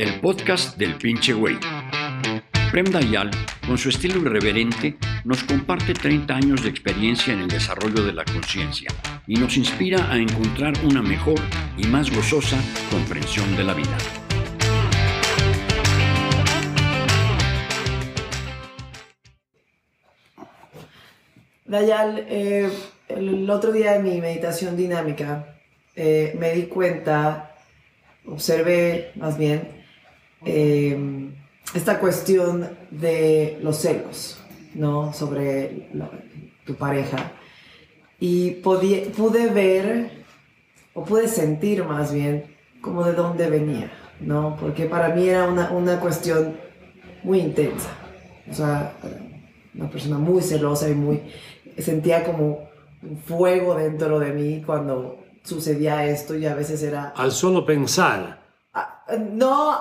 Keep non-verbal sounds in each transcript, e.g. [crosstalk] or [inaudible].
el podcast del pinche güey. Prem Dayal, con su estilo irreverente, nos comparte 30 años de experiencia en el desarrollo de la conciencia y nos inspira a encontrar una mejor y más gozosa comprensión de la vida. Dayal, eh, el otro día de mi meditación dinámica eh, me di cuenta, observé más bien, eh, esta cuestión de los celos, ¿no? Sobre tu pareja. Y pude ver, o pude sentir más bien, como de dónde venía, ¿no? Porque para mí era una, una cuestión muy intensa. O sea, una persona muy celosa y muy sentía como un fuego dentro de mí cuando sucedía esto y a veces era... Al solo pensar. Ah, no,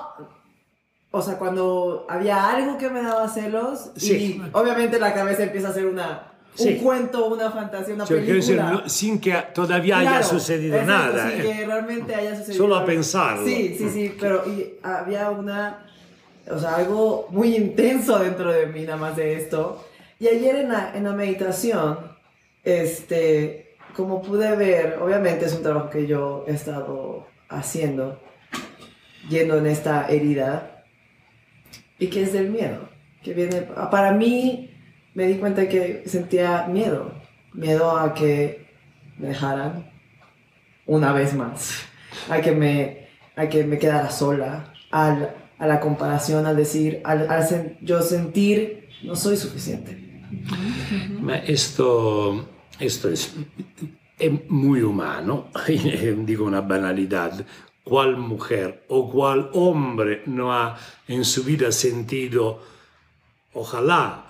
o sea, cuando había algo que me daba celos y obviamente la cabeza empieza a hacer una... Un cuento, una fantasía, una película. sin que todavía haya sucedido nada. Sin que realmente haya sucedido Solo a pensarlo. Sí, sí, sí, pero había una... O sea, algo muy intenso dentro de mí nada más de esto. Y ayer en la, en la meditación, este, como pude ver, obviamente es un trabajo que yo he estado haciendo, yendo en esta herida, y que es del miedo, que viene, para mí me di cuenta que sentía miedo, miedo a que me dejaran una vez más, a que me, a que me quedara sola, al, a la comparación, al decir, al, al yo sentir no soy suficiente. esto, esto es, es, muy humano, [laughs] digo una banalidad. ¿Cuál mujer o cuál hombre no ha en su vida sentido, ojalá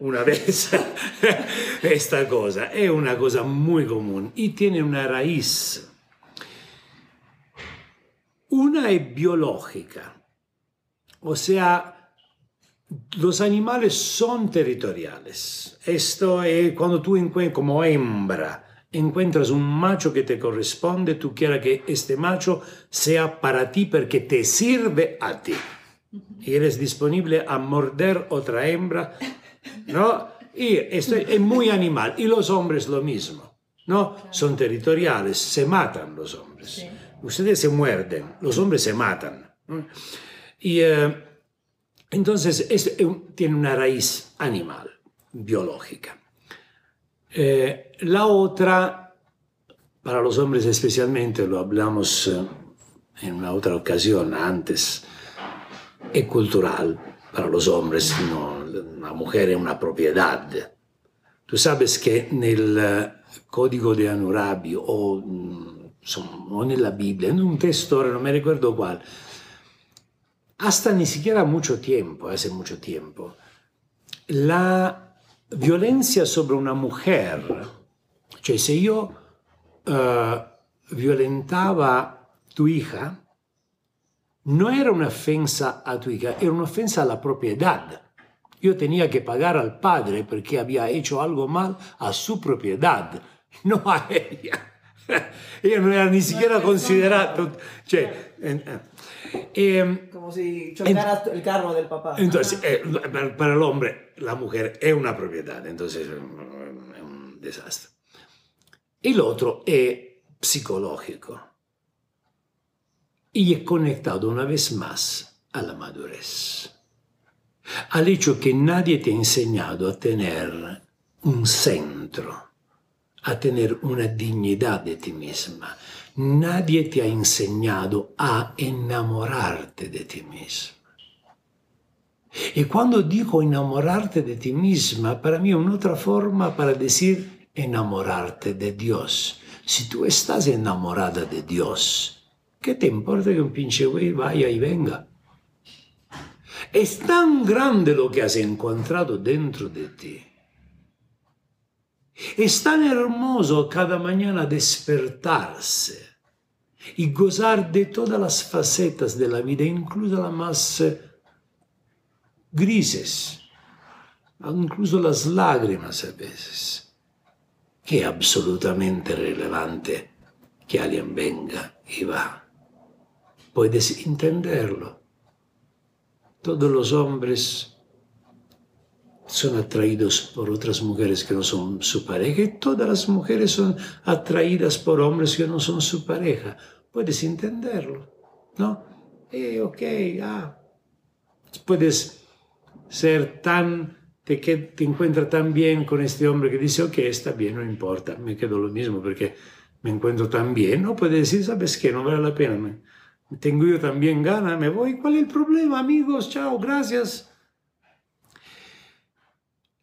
una vez, [laughs] esta cosa? Es una cosa muy común y tiene una raíz. Una es biológica, o sea, los animales son territoriales. Esto es cuando tú encuentras como hembra, encuentras un macho que te corresponde, tú quieres que este macho sea para ti porque te sirve a ti. Y eres disponible a morder otra hembra, ¿no? Y esto es muy animal. Y los hombres lo mismo, ¿no? Son territoriales, se matan los hombres. Ustedes se muerden, los hombres se matan. Y... Eh, entonces, tiene una raíz animal, biológica. Eh, la otra, para los hombres especialmente, lo hablamos eh, en una otra ocasión antes, es cultural. Para los hombres, no, la mujer es una propiedad. Tú sabes que en el eh, Código de Hammurabi o, mm, o en la Biblia, en un texto, no me recuerdo cuál, hasta ni siquiera mucho tiempo, hace mucho tiempo, la violencia sobre una mujer, cioè se yo uh, violentaba tu hija, no era una ofensa a tu hija, era una ofensa a la propiedad. Yo tenía que pagar al padre porque había hecho algo mal a su propiedad, [laughs] no a ella. [laughs] ella no era ni siquiera considerata. Cioè, eh, eh, Como si chocara el carro del papá. Entonces, eh, para el hombre, la mujer es una propiedad, entonces es un desastre. Y el otro es psicológico. Y es conectado una vez más a la madurez. Al hecho que nadie te ha enseñado a tener un centro, a tener una dignidad de ti misma, Nadie te ha enseñado a enamorarte de ti misma. Y cuando digo enamorarte de ti misma, para mí una otra forma para decir enamorarte de Dios. Si tú estás enamorada de Dios, ¿qué te importa que un pinche güey vaya y venga? Es tan grande lo que has encontrado dentro de ti es tan hermoso cada mañana despertarse y gozar de todas las facetas de la vida, incluso las más eh, grises, incluso las lágrimas a veces, que es absolutamente relevante que alguien venga y va. Puedes entenderlo, todos los hombres son atraídos por otras mujeres que no son su pareja y todas las mujeres son atraídas por hombres que no son su pareja. Puedes entenderlo, ¿no? Eh, ok, ah. Puedes ser tan, te, que te encuentras tan bien con este hombre que dice, ok, está bien, no importa, me quedo lo mismo porque me encuentro tan bien. No puedes decir, ¿sabes qué? No vale la pena. Tengo yo también ganas, me voy. ¿Cuál es el problema, amigos? Chao, gracias.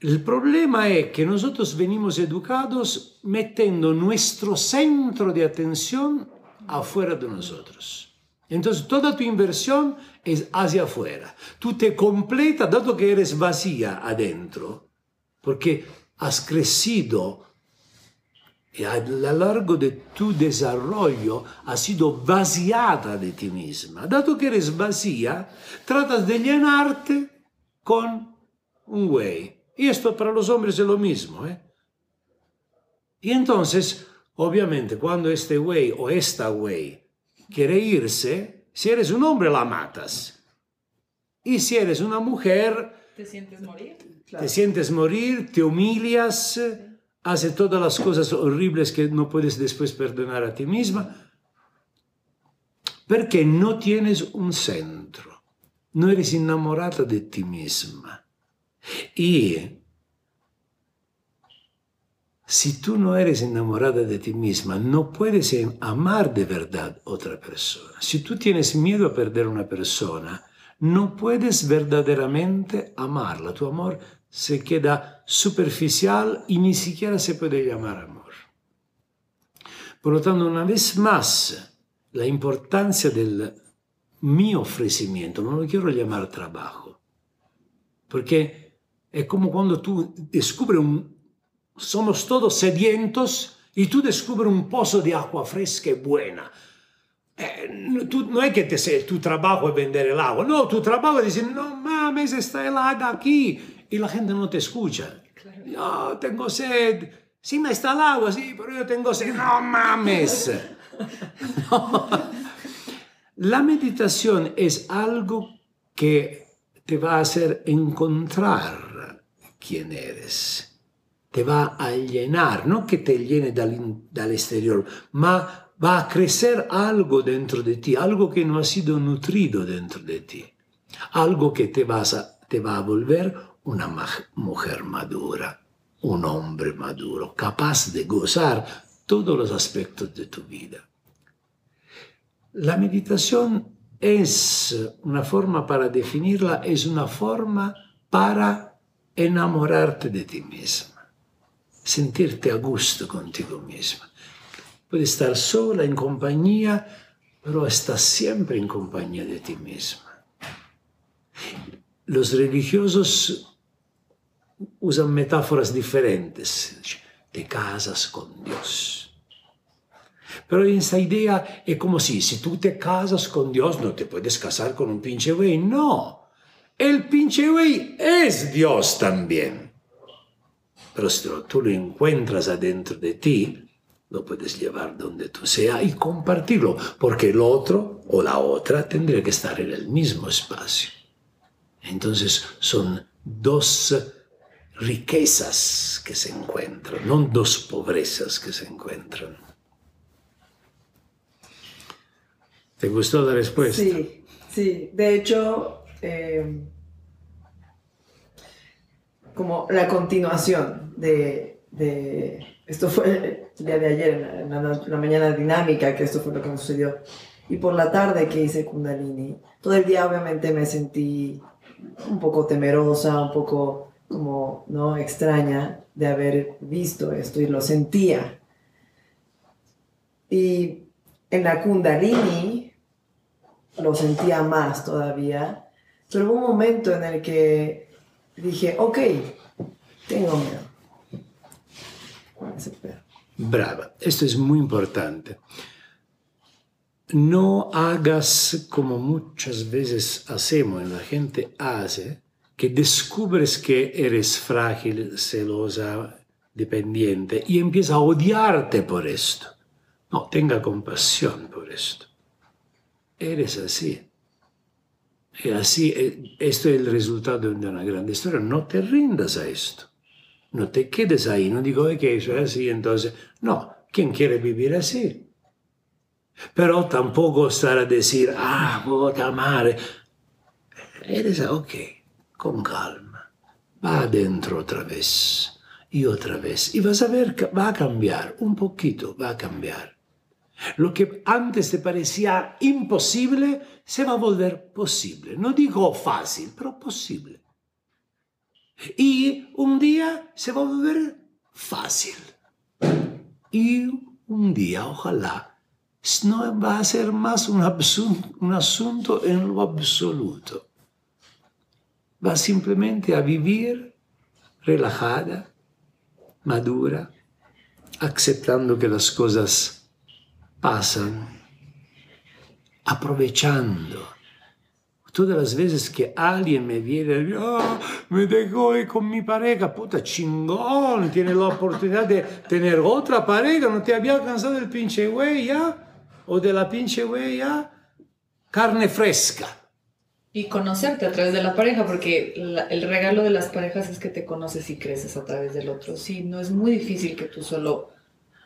El problema es que nosotros venimos educados metiendo nuestro centro de atención afuera de nosotros. Entonces toda tu inversión es hacia afuera. Tú te completas, dado que eres vacía adentro, porque has crecido y a lo largo de tu desarrollo has sido vaciada de ti misma. Dado que eres vacía, tratas de llenarte con un güey. Y esto para los hombres es lo mismo. ¿eh? Y entonces, obviamente, cuando este güey o esta güey quiere irse, si eres un hombre la matas. Y si eres una mujer... ¿Te sientes morir? Te sientes morir, te humillas, haces todas las cosas horribles que no puedes después perdonar a ti misma, porque no tienes un centro, no eres enamorada de ti misma. Y si tú no eres enamorada de ti misma, no puedes amar de verdad otra persona. Si tú tienes miedo a perder una persona, no puedes verdaderamente amarla. Tu amor se queda superficial y ni siquiera se puede llamar amor. Por lo tanto, una vez más, la importancia del mi ofrecimiento, no lo quiero llamar trabajo, porque es como cuando tú descubres un, somos todos sedientos y tú descubres un pozo de agua fresca y buena. Eh, no es que te, tu trabajo es vender el agua, no, tu trabajo es decir, no mames, está helada aquí y la gente no te escucha. No, tengo sed. Sí, me está el agua, sí, pero yo tengo sed. No mames. [laughs] La meditación es algo que te va a hacer encontrar quién eres te va a llenar, no que te llene dal, exterior, ma va a crecer algo dentro de ti, algo que no ha sido nutrido dentro de ti, algo que te, vas te va a volver una mujer madura, un hombre maduro, capaz de gozar todos los aspectos de tu vida. La meditación es una forma para definirla, es una forma para enamorarte de ti misma sentirte a gusto contigo misma. Puedes estar sola, en compañía, pero estás siempre en compañía de ti misma. Los religiosos usan metáforas diferentes. Te casas con Dios. Pero esta idea es como si, si tú te casas con Dios, no te puedes casar con un pinche güey. No, el pinche güey es Dios también. Pero si tú lo encuentras adentro de ti, lo puedes llevar donde tú sea y compartirlo, porque el otro o la otra tendría que estar en el mismo espacio. Entonces son dos riquezas que se encuentran, no dos pobrezas que se encuentran. ¿Te gustó la respuesta? Sí, sí. De hecho, eh, como la continuación de, de, esto fue el día de ayer, en la, mañana dinámica, que esto fue lo que me sucedió. Y por la tarde que hice Kundalini, todo el día obviamente me sentí un poco temerosa, un poco como, ¿no? Extraña de haber visto esto y lo sentía. Y en la Kundalini lo sentía más todavía, pero hubo un momento en el que dije, ok, tengo miedo. Brava, esto es muy importante. No hagas como muchas veces hacemos, la gente hace, que descubres que eres frágil, celosa, dependiente y empieza a odiarte por esto. No, tenga compasión por esto. Eres así. Y así, eh, esto es el resultado de una grande historia. No te rindas a esto. No te quedes ahí. No digo que eso es así, entonces. No, ¿quién quiere vivir así? Pero tampoco estar a decir, ah, puta amar. Eres, ok, con calma. Va adentro otra vez y otra vez. Y vas a ver va a cambiar, un poquito va a cambiar. Lo que antes te parecía imposible se va a volver posible. No digo fácil, pero posible. Y un día se va a volver fácil. Y un día, ojalá, no va a ser más un, un asunto en lo absoluto. Va simplemente a vivir relajada, madura, aceptando que las cosas pasan, aprovechando. Todas las veces que alguien me viene, oh, me dejó con mi pareja, puta chingón, tiene la oportunidad de tener otra pareja, no te había cansado del pinche güey ya, o de la pinche güey carne fresca y conocerte a través de la pareja, porque el regalo de las parejas es que te conoces y creces a través del otro. Sí, no es muy difícil que tú solo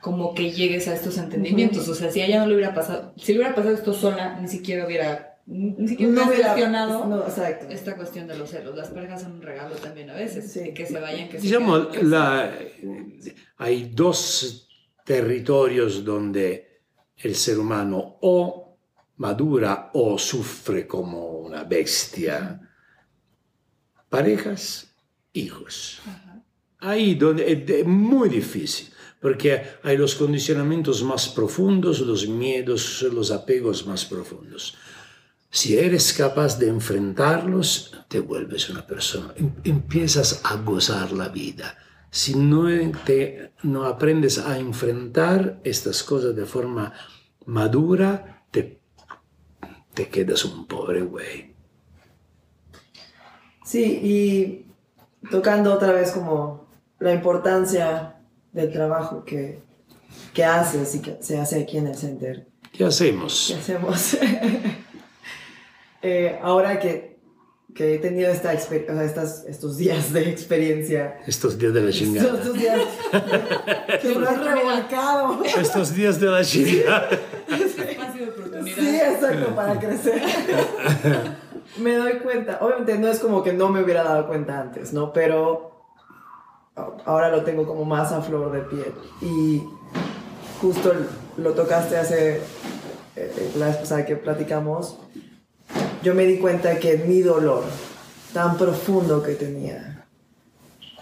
como que llegues a estos entendimientos. O sea, si a ella no le hubiera pasado, si le hubiera pasado esto sola, ni siquiera hubiera, ni siquiera no hubiera gestionado no, esta cuestión de los celos. Las parejas son un regalo también a veces, sí. que se vayan, que se Digamos, la, hay dos territorios donde el ser humano o madura o sufre como una bestia. Parejas, hijos. Ahí donde es muy difícil, porque hay los condicionamientos más profundos, los miedos, los apegos más profundos. Si eres capaz de enfrentarlos, te vuelves una persona, em, empiezas a gozar la vida. Si no, te, no aprendes a enfrentar estas cosas de forma madura, te te quedas un pobre güey. Sí, y tocando otra vez como la importancia del trabajo que, que haces y que se hace aquí en el center. ¿Qué hacemos? ¿Qué hacemos? [laughs] Eh, ahora que, que, he tenido esta o sea, estas, estos días de experiencia. Estos días de la chingada. Estos días [laughs] que me has revolcado. Estos días de la chingada. Sí, exacto, para crecer. [laughs] me doy cuenta, obviamente no es como que no me hubiera dado cuenta antes, ¿no? Pero ahora lo tengo como más a flor de piel. Y justo lo tocaste hace, eh, la vez que platicamos, yo me di cuenta que mi dolor tan profundo que tenía,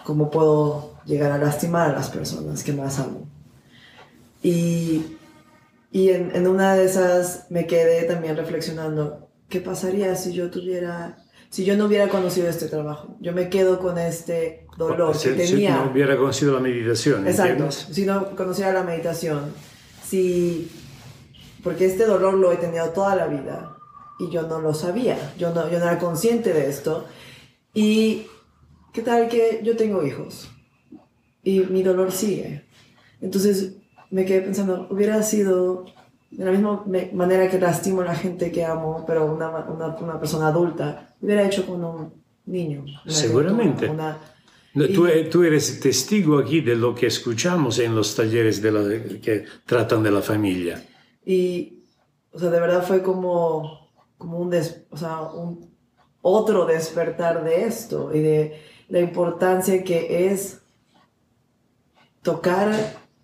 cómo puedo llegar a lastimar a las personas que más amo. Y y en, en, una de esas me quedé también reflexionando, ¿qué pasaría si yo tuviera, si yo no hubiera conocido este trabajo? Yo me quedo con este dolor si, que tenía. Si no hubiera conocido la meditación. Exacto, si no conociera la meditación. Si, porque este dolor lo he tenido toda la vida y yo no lo sabía, yo no, yo no era consciente de esto. Y qué tal que yo tengo hijos y mi dolor sigue. Entonces me quedé pensando, hubiera sido de la misma manera que lastimo a la gente que amo, pero una, una, una persona adulta, hubiera hecho con un niño. Seguramente. tú, tú, eres testigo aquí de lo que escuchamos en los talleres de la, que tratan de la familia. Y, o sea, de verdad fue como, como un, o sea, un otro despertar de esto y de la importancia que es tocar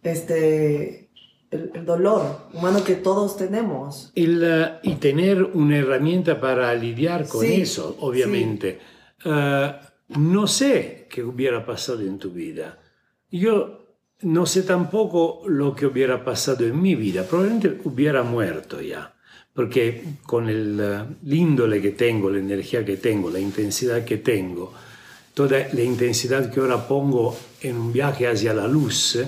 este, el, dolor humano que todos tenemos. y tener una herramienta para lidiar con eso, obviamente. Ah, no sé qué hubiera pasado en tu vida. Yo no sé tampoco lo que hubiera pasado en mi vida. Probablemente hubiera muerto ya. Porque con el ah, índole que tengo, la energía que tengo, la intensidad que tengo, toda la intensidad que ahora pongo en un viaje hacia la luz,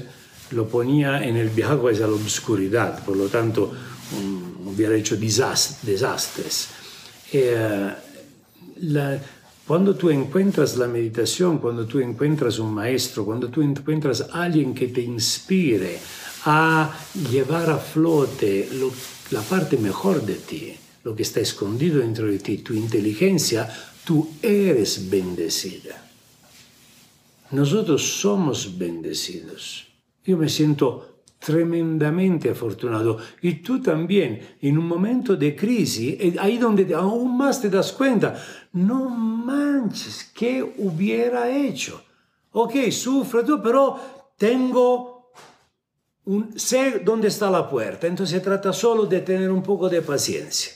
lo ponía en el viaje hacia la oscuridad, por lo tanto um, hubiera hecho desastres. Eh, cuando tú encuentras la meditación, cuando tú encuentras un maestro, cuando tú encuentras alguien que te inspire a llevar a flote la parte mejor de ti, lo que está escondido dentro de ti, tu inteligencia, tú eres bendecida. Nosotros somos bendecidos. Yo me siento tremendamente afortunado y tú también en un momento de crisis, eh, ahí donde aún más te das cuenta, no manches, ¿qué hubiera hecho? Ok, sufro tú, pero tengo un, sé dónde está la puerta, entonces se trata solo de tener un poco de paciencia.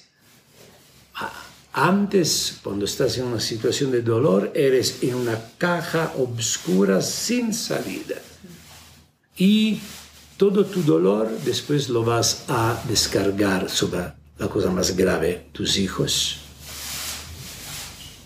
Antes, cuando estás en una situación de dolor, eres en una caja oscura sin salida. Y todo tu dolor después lo vas a descargar sobre la cosa más grave, tus hijos.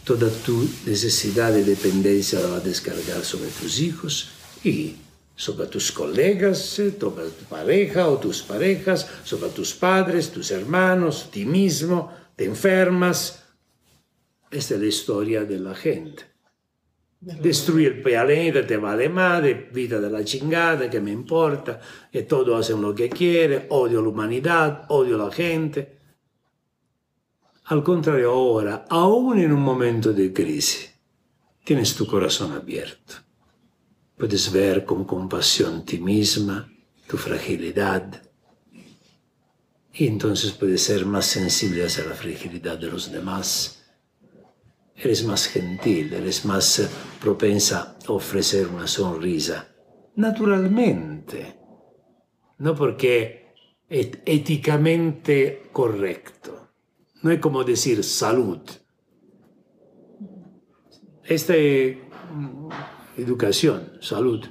Toda tu necesidad de dependencia la vas a descargar sobre tus hijos y sobre tus colegas, sobre tu pareja o tus parejas, sobre tus padres, tus hermanos, ti mismo, te enfermas. Esta es la historia de la gente. Destruye el planeta, te vale madre, vida de la chingada, que me importa, que todos hacen lo que quieren, odio la humanidad, odio la gente. Al contrario, ahora, aún en un momento de crisis, tienes tu corazón abierto. Puedes ver con compasión ti misma, tu fragilidad, y entonces puedes ser más sensible hacia la fragilidad de los demás. Eres más gentil, eres más eh, propensa a ofrecer una sonrisa, naturalmente, no porque es éticamente correcto. No es como decir salud. Esta es mm, educación, salud.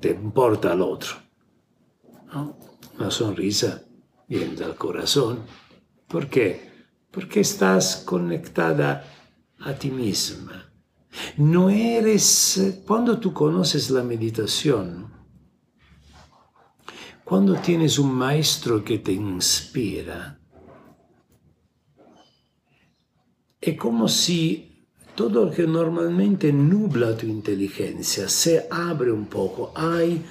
Te importa al otro. ¿no? una sonrisa viene del corazón. ¿Por qué? Porque estás conectada a ti misma. No eres, cuando tú conoces la meditación, cuando tienes un maestro que te inspira, es como si todo lo que normalmente nubla tu inteligencia se abre un poco, hay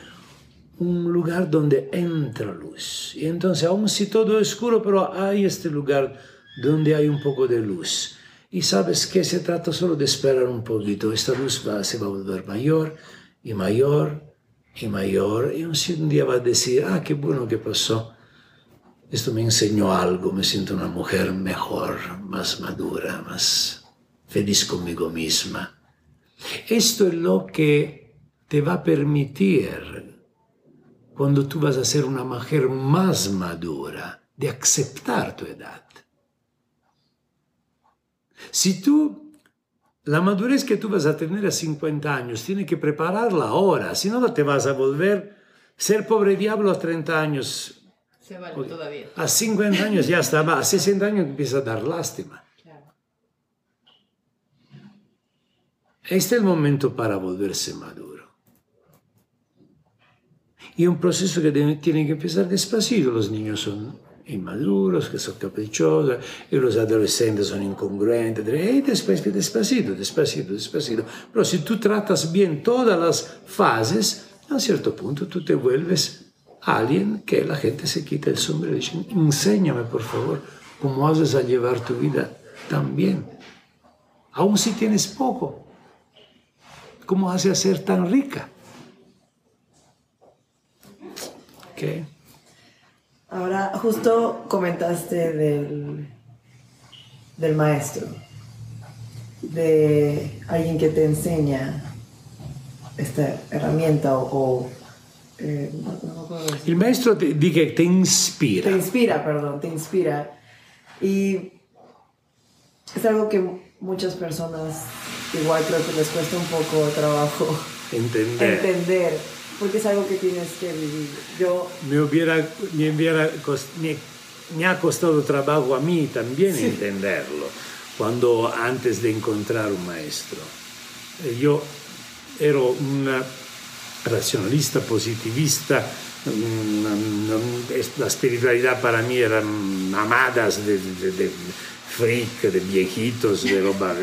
un lugar donde entra luz. Y entonces, aun si todo es oscuro, pero hay este lugar donde hay un poco de luz. Y sabes que se trata solo de esperar un poquito. Esta luz va, se va a volver mayor y mayor y mayor. Y un día va a decir, ah, qué bueno que pasó. Esto me enseñó algo, me siento una mujer mejor, más madura, más feliz conmigo misma. Esto es lo que te va a permitir cuando tú vas a ser una mujer más madura, de aceptar tu edad. Si tú, la madurez que tú vas a tener a 50 años, tienes que prepararla ahora, si no te vas a volver ser pobre diablo a 30 años. Se vale todavía. A 50 años ya está, a 60 años empieza a dar lástima. Este es el momento para volverse maduro. Y un proceso que tiene que empezar despacito. Los niños son inmaduros, que son caprichosos, y los adolescentes son incongruentes. Y despacito, despacito, despacito, despacito. Pero si tú tratas bien todas las fases, a cierto punto tú te vuelves alguien que la gente se quita el sombrero y dice, enséñame por favor cómo haces a llevar tu vida tan bien. Aun si tienes poco, ¿cómo haces a ser tan rica? Ahora, justo comentaste del, del maestro, de alguien que te enseña esta herramienta o... eh, el maestro te, que te inspira. Te inspira, perdón, te inspira. Y es algo que muchas personas igual creo que les cuesta un poco trabajo entender. entender porque es algo que tienes que vivir. Yo... Me, hubiera, me, hubiera me, ha costado trabajo a mí también entenderlo, cuando antes de encontrar un maestro. Eh, yo era un racionalista, positivista, la espiritualidad para mí eran mamadas de, de, de freak, de viejitos, de roba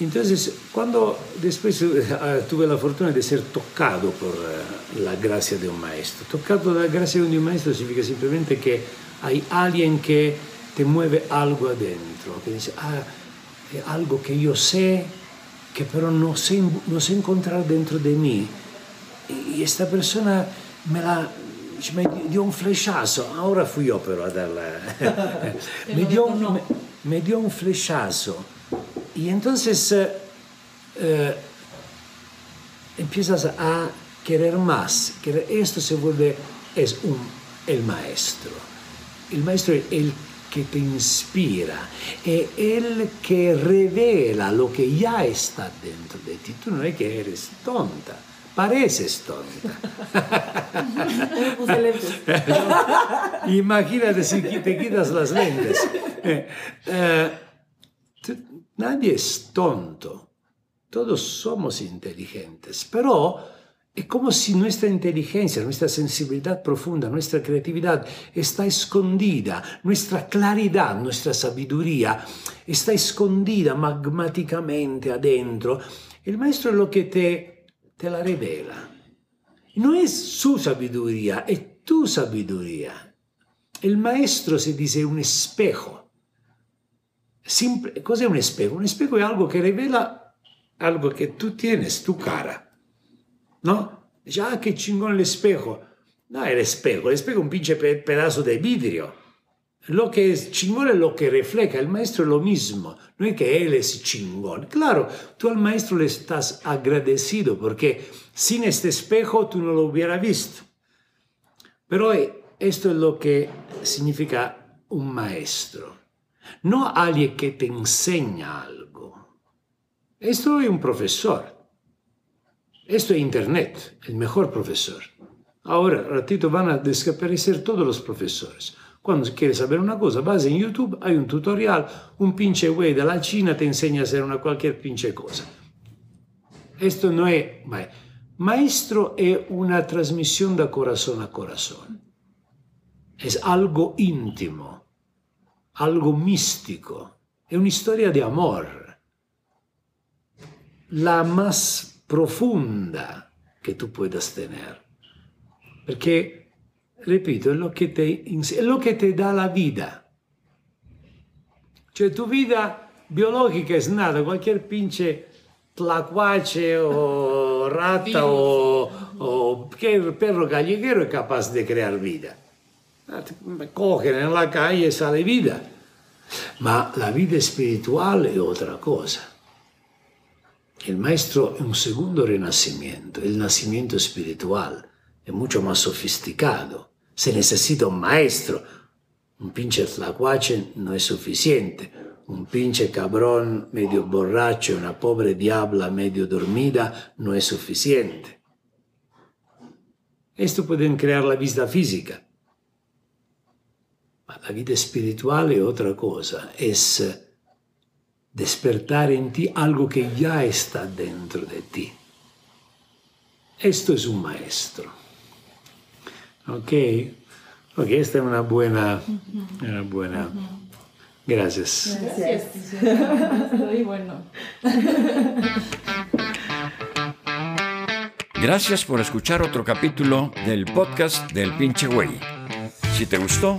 Entonces, cuando después eh, tuve la fortuna de ser tocado por eh, la gracia de un maestro, tocado por la gracia de un maestro significa simplemente que hay alguien que te mueve algo adentro, que dice, ah, es algo que yo sé, que pero no sé, no sé encontrar dentro de mí. Y esta persona me, la, me dio un flechazo, ahora fui yo pero a darla, [laughs] [laughs] me, dio, me, me dio un flechazo y entonces eh, eh, empiezas a querer más. Que esto se vuelve, es un, el maestro. El maestro es el que te inspira, es el que revela lo que ya está dentro de ti. Tú no es que eres tonta, pareces tonta. [laughs] [laughs] Imagínate si te quitas las lentes. Eh, Nadie es tonto, todos somos inteligentes, pero es como si nuestra inteligencia, nuestra sensibilidad profunda, nuestra creatividad está escondida, nuestra claridad, nuestra sabiduría está escondida magmáticamente adentro. El maestro es lo que te, te la revela. No es su sabiduría, es tu sabiduría. El maestro se dice un espejo cos'è un espejo? Un espejo è algo che rivela algo che tu tienes, tu cara. ¿No? Dice, ah, che chingón el espejo. No, el espejo. El espejo es un pinche pedazo de vidrio. Lo que es chingón es lo que refleja. El maestro es lo mismo. No es que él es. Claro, tú al maestro le estás agradecido porque sin este espejo tú no lo hubieras visto. Pero esto es lo que significa un maestro no alguien que te enseña algo. Esto es un profesor. Esto es Internet, el mejor profesor. Ahora, ratito van a desaparecer todos los profesores. Cuando quieres saber una cosa, vas en YouTube, hay un tutorial, un pinche güey de la China te enseña a hacer una cualquier pinche cosa. Esto no es... Maestro es una transmisión de corazón a corazón. Es algo íntimo algo místico, es una historia de amor, la más profunda que tú puedas tener. Porque, repito, es lo que te, es lo que te da la vida. Cioè tu vida biologica es nada, cualquier pinche tlacuache o rata o, o perro calleguero es capaz de crear vida. Cogen en la calle sale vida. Ma la vida spirituale è otra cosa. Il maestro è un secondo renacimiento, il nacimiento espiritual è molto più sofisticato. Se necesita un maestro, un pinche tlacuache non è sufficiente. Un pinche cabrón medio borracho, una pobre diabla medio dormida non è sufficiente. Esto puede crear la vista física, la vida espiritual es otra cosa, es despertar en ti algo que ya está dentro de ti. Esto es un maestro. ¿Ok? Ok, esta es una buena, una buena. Gracias. Gracias. Bueno. Gracias por escuchar otro capítulo del podcast del pinche güey. Si te gustó,